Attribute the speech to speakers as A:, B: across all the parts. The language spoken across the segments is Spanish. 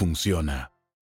A: funciona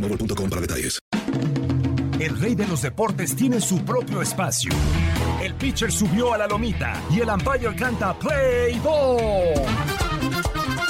B: para detalles.
C: El rey de los deportes tiene su propio espacio. El pitcher subió a la lomita y el umpire canta Play Ball.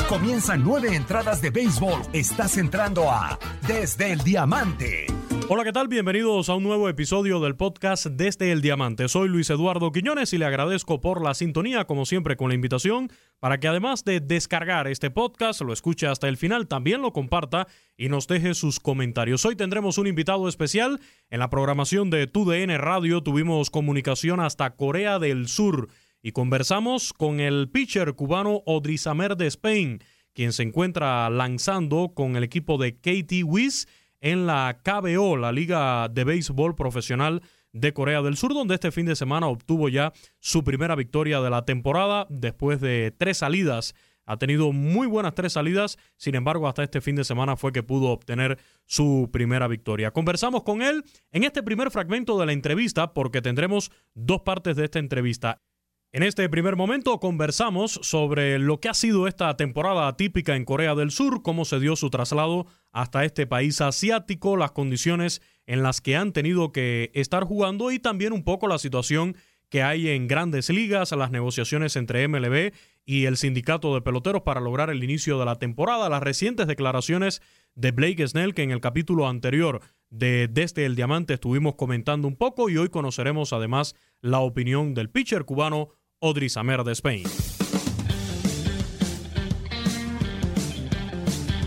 C: Comienzan nueve entradas de béisbol. Estás entrando a Desde el Diamante.
D: Hola, ¿qué tal? Bienvenidos a un nuevo episodio del podcast Desde el Diamante. Soy Luis Eduardo Quiñones y le agradezco por la sintonía, como siempre, con la invitación para que además de descargar este podcast, lo escuche hasta el final, también lo comparta y nos deje sus comentarios. Hoy tendremos un invitado especial. En la programación de TUDN Radio tuvimos comunicación hasta Corea del Sur y conversamos con el pitcher cubano Odrizamer de Spain, quien se encuentra lanzando con el equipo de Katie Wiz en la KBO, la Liga de Béisbol Profesional de Corea del Sur, donde este fin de semana obtuvo ya su primera victoria de la temporada después de tres salidas. Ha tenido muy buenas tres salidas, sin embargo, hasta este fin de semana fue que pudo obtener su primera victoria. Conversamos con él en este primer fragmento de la entrevista, porque tendremos dos partes de esta entrevista. En este primer momento conversamos sobre lo que ha sido esta temporada típica en Corea del Sur, cómo se dio su traslado hasta este país asiático, las condiciones en las que han tenido que estar jugando y también un poco la situación que hay en grandes ligas, las negociaciones entre MLB y el sindicato de peloteros para lograr el inicio de la temporada, las recientes declaraciones de Blake Snell que en el capítulo anterior de Desde el Diamante estuvimos comentando un poco y hoy conoceremos además la opinión del pitcher cubano Odrizamer de Spain.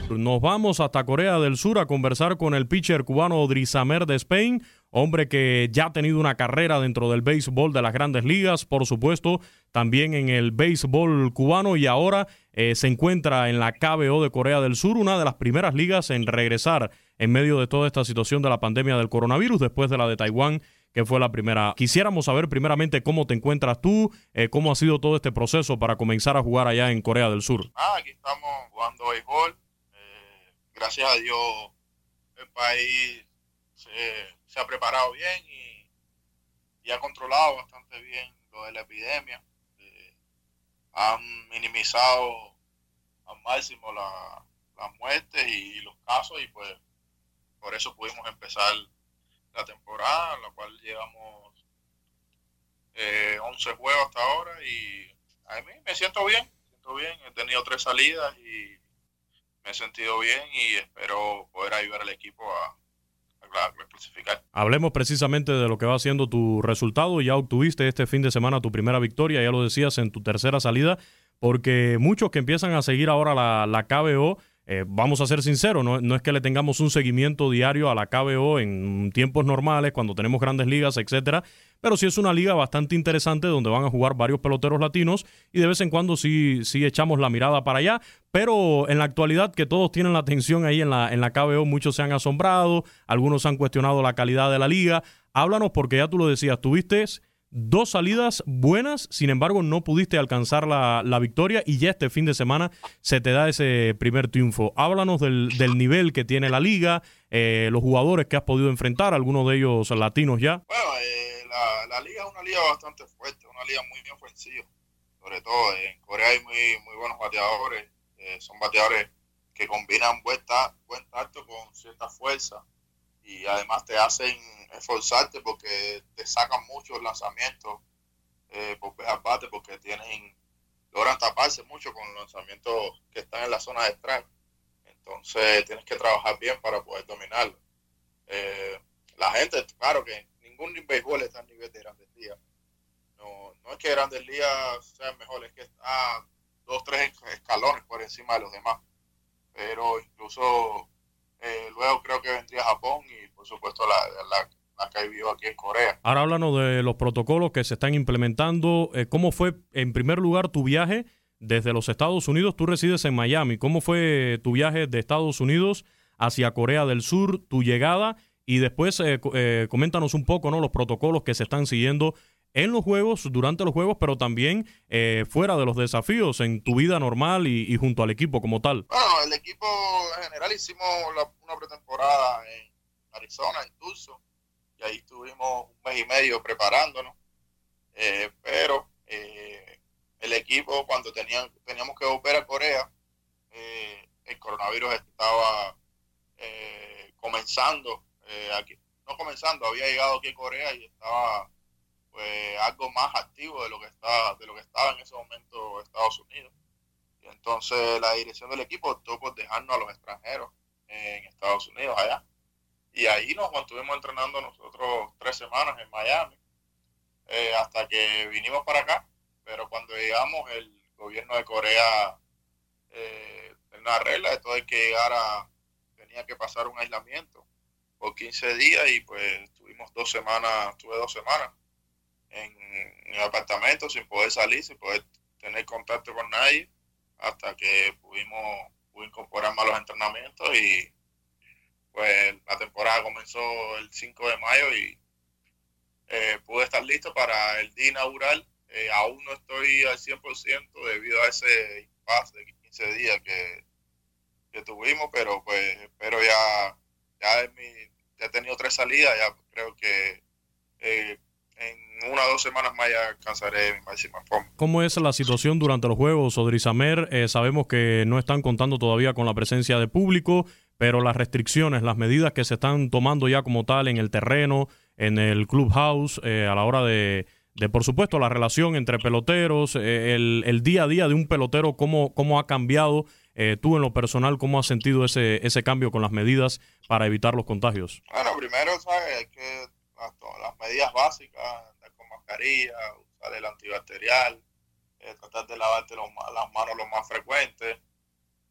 D: Nos vamos hasta Corea del Sur a conversar con el pitcher cubano Odrizamer de Spain, hombre que ya ha tenido una carrera dentro del béisbol de las grandes ligas, por supuesto, también en el béisbol cubano y ahora eh, se encuentra en la KBO de Corea del Sur, una de las primeras ligas en regresar en medio de toda esta situación de la pandemia del coronavirus después de la de Taiwán que fue la primera. Quisiéramos saber primeramente cómo te encuentras tú, eh, cómo ha sido todo este proceso para comenzar a jugar allá en Corea del Sur.
E: Ah, aquí estamos jugando béisbol. Eh, gracias a Dios el país se, ha preparado bien y, ha controlado bastante bien lo de la epidemia. Eh, han minimizado al máximo la, las muertes y los casos y pues por eso pudimos empezar la temporada, en la cual llevamos eh, 11 juegos hasta ahora y a mí me siento bien, siento bien, he tenido tres salidas y me he sentido bien y espero poder ayudar al equipo a clasificar.
D: Hablemos precisamente de lo que va siendo tu resultado, ya obtuviste este fin de semana tu primera victoria, ya lo decías en tu tercera salida, porque muchos que empiezan a seguir ahora la, la KBO eh, vamos a ser sinceros, no, no, es que le tengamos un seguimiento diario a la KBO en tiempos normales, cuando tenemos grandes ligas, etcétera, pero sí es una liga bastante interesante donde van a jugar varios peloteros latinos y de vez en cuando sí, sí echamos la mirada para allá, pero en la actualidad que todos tienen la atención ahí en la, en la KBO, muchos se han asombrado, algunos han cuestionado la calidad de la liga. Háblanos porque ya tú lo decías, tuviste dos salidas buenas, sin embargo no pudiste alcanzar la, victoria y ya este fin de semana se te da ese primer triunfo. Háblanos del, nivel que tiene la liga, eh, los jugadores que has podido enfrentar, algunos de ellos latinos ya.
E: Bueno, eh, la, liga es una liga bastante fuerte, una liga muy ofensiva, sobre todo en Corea hay muy, muy buenos bateadores, eh, son bateadores que combinan buen tacto con cierta fuerza y además te hacen esforzarte porque te sacan muchos lanzamientos eh, por bate porque tienen logran taparse mucho con los lanzamientos que están en la zona de strike. Entonces tienes que trabajar bien para poder dominarlo. Eh, la gente, claro que ningún béisbol está a nivel de grandes ligas. No, no es que grandes ligas sean mejor, es que está dos, tres escalones por encima de los demás. Pero incluso eh, luego creo que vendría Japón y por supuesto la, la, que vivió aquí en Corea.
D: Ahora háblanos de los protocolos que se están implementando. Eh, ¿Cómo fue en primer lugar tu viaje desde los Estados Unidos? Tú resides en Miami. ¿Cómo fue tu viaje de Estados Unidos hacia Corea del Sur, tu llegada? Y después eh, coméntanos un poco ¿no? los protocolos que se están siguiendo en los juegos, durante los juegos, pero también eh, fuera de los desafíos, en tu vida normal y, junto al equipo como tal?
E: Bueno, el equipo en general hicimos una pretemporada en Arizona, en y ahí estuvimos un mes y medio preparándonos, eh, pero eh, el equipo cuando tenían, teníamos que volver a Corea, el coronavirus estaba comenzando, aquí, no comenzando, había llegado aquí a Corea y estaba pues algo más activo de lo que estaba, de lo que estaba en ese momento Estados Unidos. Y entonces la dirección del equipo optó por dejarnos a los extranjeros en Estados Unidos allá. Y ahí nos mantuvimos entrenando nosotros tres semanas en Miami, eh, hasta que vinimos para acá. Pero cuando llegamos, el gobierno de Corea eh, una regla de que llegara tenía que pasar un aislamiento por 15 días y pues tuvimos dos semanas, tuve dos semanas en, el apartamento sin poder salir, sin poder tener contacto con nadie, hasta que pudimos, incorporar más los entrenamientos y pues la temporada comenzó el 5 de mayo y eh, pude estar listo para el día inaugural. Eh, aún no estoy al 100% debido a ese impasse de 15 días que, que tuvimos, pero pues espero ya, ya, he tenido tres salidas, ya creo que eh, en una o dos semanas más ya alcanzaré mi máxima forma.
D: ¿Cómo es la situación durante los Juegos, Odrizamer? Eh, sabemos que no están contando todavía con la presencia de público, pero las restricciones, las medidas que se están tomando ya como tal en el terreno, en el clubhouse, eh, a la hora de, de, por supuesto, la relación entre peloteros, eh, el, el, día a día de un pelotero, cómo, cómo ha cambiado eh, tú en lo personal, ¿cómo has sentido ese, ese cambio con las medidas para evitar los contagios?
E: Bueno, primero, ¿sabes? que las, medidas básicas, andar con mascarilla, usar el antibacterial, eh, tratar de lavarte las manos lo más frecuente,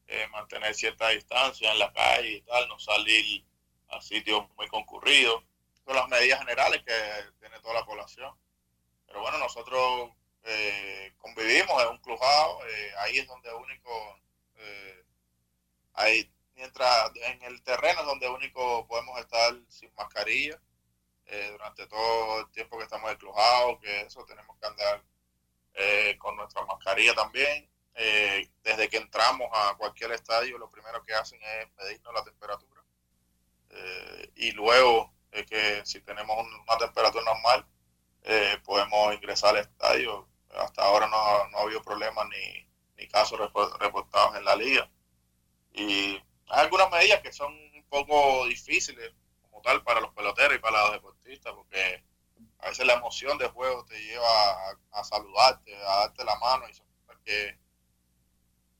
E: eh, mantener cierta distancia en la calle y tal, no salir a sitios muy concurridos. Son las medidas generales que tiene toda la población. Pero bueno, nosotros eh, convivimos en un clubado, ahí es donde único, ahí, mientras en el terreno es donde único podemos estar sin mascarilla eh, durante todo el tiempo que estamos exclujados, que eso tenemos que andar eh, con nuestra mascarilla también. Eh, desde que entramos a cualquier estadio, lo primero que hacen es medirnos la temperatura. y luego, que si tenemos una temperatura normal, podemos ingresar al estadio. Hasta ahora no, no ha habido problemas ni, ni casos reportados en la liga. Y hay algunas medidas que son un poco difíciles tal para los peloteros y para los deportistas, porque a veces la emoción del juego te lleva a, saludarte, a darte la mano y son cosas que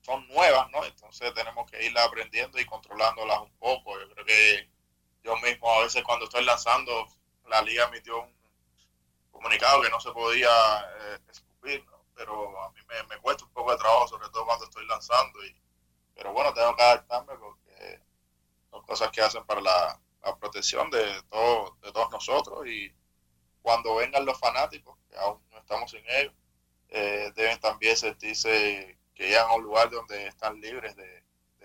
E: son nuevas, ¿no? Entonces tenemos que irlas aprendiendo y controlándolas un poco. Yo creo que yo mismo a veces cuando estoy lanzando, la liga emitió un comunicado que no se podía eh, escupir, pero a mí me, cuesta un poco de trabajo, sobre todo cuando estoy lanzando y pero bueno, tengo que adaptarme porque son cosas que hacen para la, protección de, todo, nosotros y cuando vengan los fanáticos, que aún no estamos sin ellos, eh, deben también sentirse que llegan a un lugar donde están libres de,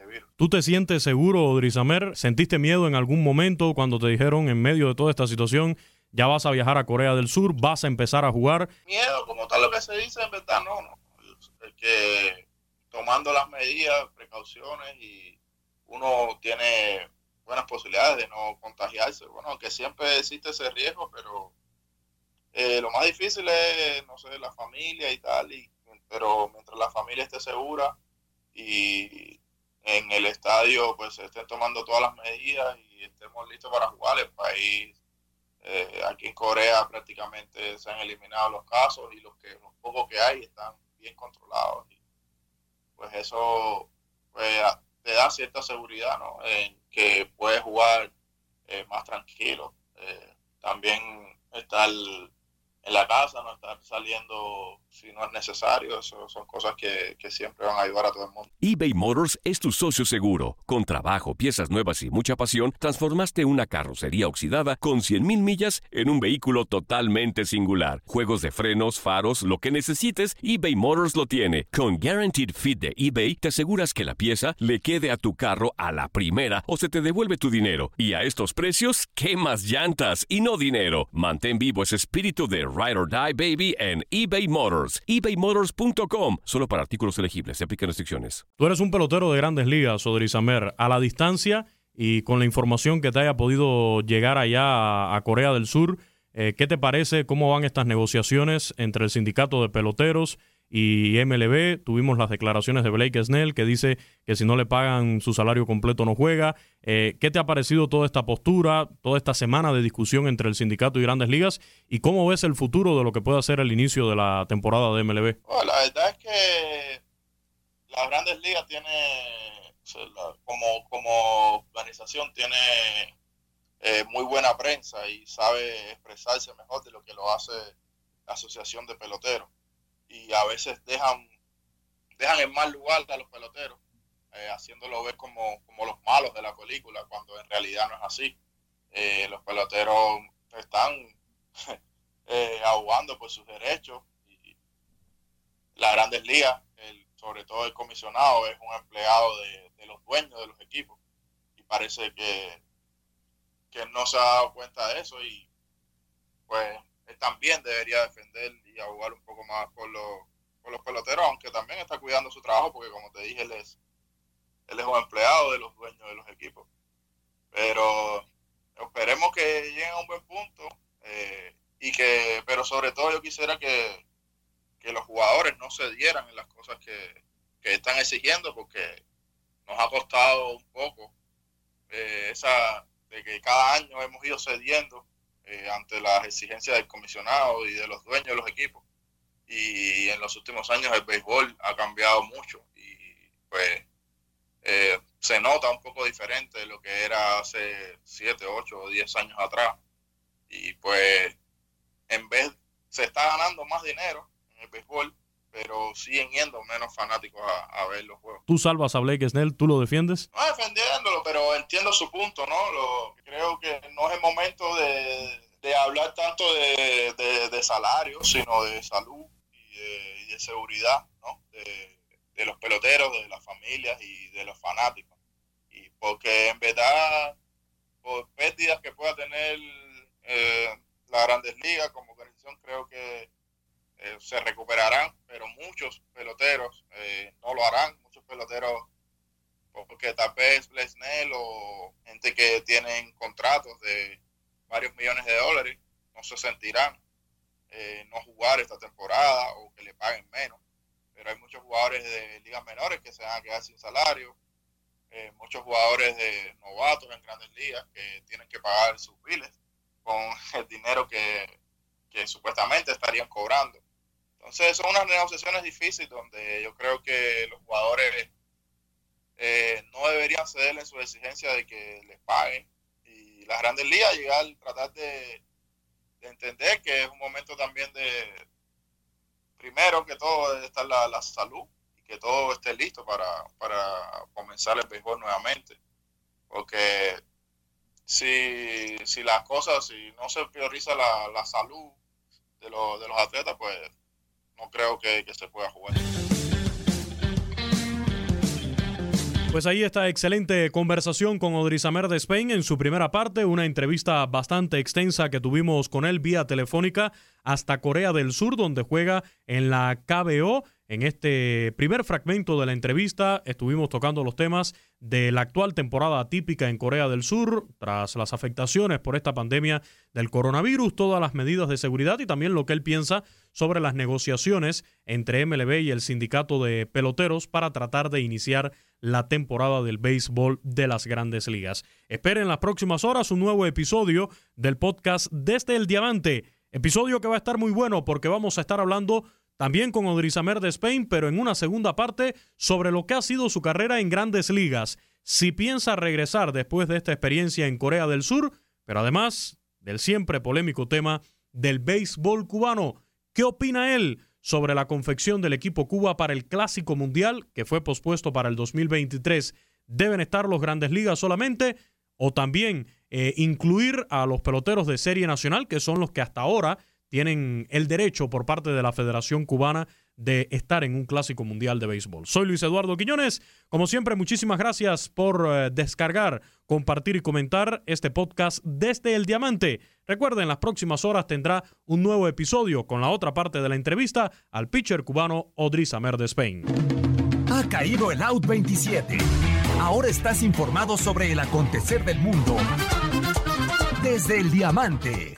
E: virus.
D: ¿Tú te sientes seguro, Drisamer? ¿Sentiste miedo en algún momento cuando te dijeron en medio de toda esta situación ya vas a viajar a Corea del Sur, vas a empezar a jugar?
E: Miedo, como tal lo que se dice, en verdad no, no. Es que tomando las medidas, precauciones y uno tiene buenas posibilidades de no contagiarse. Bueno, aunque siempre existe ese riesgo, pero eh, lo más difícil es, no sé, la familia y tal, y, pero mientras la familia esté segura y en el estadio pues estén tomando todas las medidas y estemos listos para jugar, el país, eh, aquí en Corea prácticamente se han eliminado los casos y los, que, los pocos que hay están bien controlados. Y, pues eso pues, te da cierta seguridad, ¿no? En que puedes jugar eh, más tranquilo. también está el en la casa, no estar saliendo si no es necesario. Son cosas que, que, siempre van a ayudar a todo el mundo.
F: eBay Motors es tu socio seguro. Con trabajo, piezas nuevas y mucha pasión, transformaste una carrocería oxidada con 100.000 millas en un vehículo totalmente singular. Juegos de frenos, faros, lo que necesites, eBay Motors lo tiene. Con Guaranteed Fit de eBay, te aseguras que la pieza le quede a tu carro a la primera o se te devuelve tu dinero. Y a estos precios, ¿qué más llantas y no dinero? Mantén vivo ese espíritu de Ride or Die Baby en eBay Motors. ebaymotors.com. Solo para artículos elegibles. Se aplican restricciones.
D: Tú eres un pelotero de grandes ligas, Odrizamer. A la distancia y con la información que te haya podido llegar allá a, Corea del Sur, eh, ¿qué te parece? ¿Cómo van estas negociaciones entre el sindicato de peloteros y MLB. Tuvimos las declaraciones de Blake Snell que dice que si no le pagan su salario completo no juega. Eh, ¿Qué te ha parecido toda esta postura, toda esta semana de discusión entre el sindicato y grandes ligas? ¿Y cómo ves el futuro de lo que puede ser el inicio de la temporada de MLB?
E: la verdad es que las grandes ligas tiene, como, como organización, tiene eh, muy buena prensa y sabe expresarse mejor de lo que lo hace la Asociación de Peloteros y a veces dejan, dejan en mal lugar a los peloteros, eh, haciéndolo ver como, como los malos de la película, cuando en realidad no es así. Eh, los peloteros están eh, ahogando por sus derechos y las grandes ligas, sobre todo el comisionado, es un empleado de, de, los dueños de los equipos y parece que, que no se ha dado cuenta de eso y pues también debería defender y abogar un poco más por los, por los peloteros, aunque también está cuidando su trabajo, porque como te dije, él es, él es un empleado de los dueños de los equipos. Pero esperemos que lleguen a un buen punto eh, y que, pero sobre todo yo quisiera que, que los jugadores no se dieran en las cosas que, que están exigiendo, porque nos ha costado un poco eh, esa de que cada año hemos ido cediendo eh, ante las exigencias del comisionado y de los dueños de los equipos. Y en los últimos años el béisbol ha cambiado mucho y pues eh, se nota un poco diferente de lo que era hace 7, 8 o 10 años atrás. Y pues en vez se está ganando más dinero en el béisbol, pero siguen yendo menos fanáticos a, ver los juegos.
D: ¿Tú salvas a Blake Snell? ¿Tú lo defiendes?
E: No defendiéndolo, pero entiendo su punto, ¿no? Lo, creo que no es el momento de, hablar tanto de, de, salario, sino de salud y de, seguridad, ¿no? De, los peloteros, de las familias y de los fanáticos. Y porque en verdad, por pérdidas que pueda tener eh, la Grandes Ligas como organización, creo que eh, se recuperarán, muchos peloteros eh, no lo harán, muchos peloteros porque tal vez Blesnell o gente que tienen contratos de varios millones de dólares no se sentirán eh, no jugar esta temporada o que le paguen menos. Pero hay muchos jugadores de ligas menores que se van a quedar sin salario, muchos jugadores de novatos en grandes ligas que tienen que pagar sus biles con el dinero que, que supuestamente estarían cobrando. Entonces son unas negociaciones difíciles donde yo creo que los jugadores eh, no deberían ceder en su exigencia de que les paguen. Y las grandes ligas llegar, tratar de, entender que es un momento también de, primero que todo, debe estar la, salud, y que todo esté listo para, para comenzar el béisbol nuevamente. Porque si, si las cosas, si no se prioriza la, la salud de, los de los atletas, pues no creo que, se pueda jugar.
D: Pues ahí está excelente conversación con Odrizamer de Spain en su primera parte, una entrevista bastante extensa que tuvimos con él vía telefónica hasta Corea del Sur, donde juega en la KBO. En este primer fragmento de la entrevista estuvimos tocando los temas de la actual temporada típica en Corea del Sur, tras las afectaciones por esta pandemia del coronavirus, todas las medidas de seguridad y también lo que él piensa sobre las negociaciones entre MLB y el sindicato de peloteros para tratar de iniciar la temporada del béisbol de las grandes ligas. Esperen en las próximas horas un nuevo episodio del podcast Desde el Diamante, episodio que va a estar muy bueno porque vamos a estar hablando también con Odrizamer de Spain, pero en una segunda parte sobre lo que ha sido su carrera en grandes ligas, si piensa regresar después de esta experiencia en Corea del Sur, pero además del siempre polémico tema del béisbol cubano. ¿Qué opina él sobre la confección del equipo Cuba para el Clásico Mundial, que fue pospuesto para el 2023? ¿Deben estar los grandes ligas solamente o también eh, incluir a los peloteros de serie nacional, que son los que hasta ahora tienen el derecho por parte de la Federación Cubana de estar en un clásico mundial de béisbol. Soy Luis Eduardo Quiñones. Como siempre, muchísimas gracias por eh, descargar, compartir y comentar este podcast desde el Diamante. Recuerden, las próximas horas tendrá un nuevo episodio con la otra parte de la entrevista al pitcher cubano Odris Amer de Spain.
C: Ha caído el Out 27. Ahora estás informado sobre el acontecer del mundo desde el Diamante.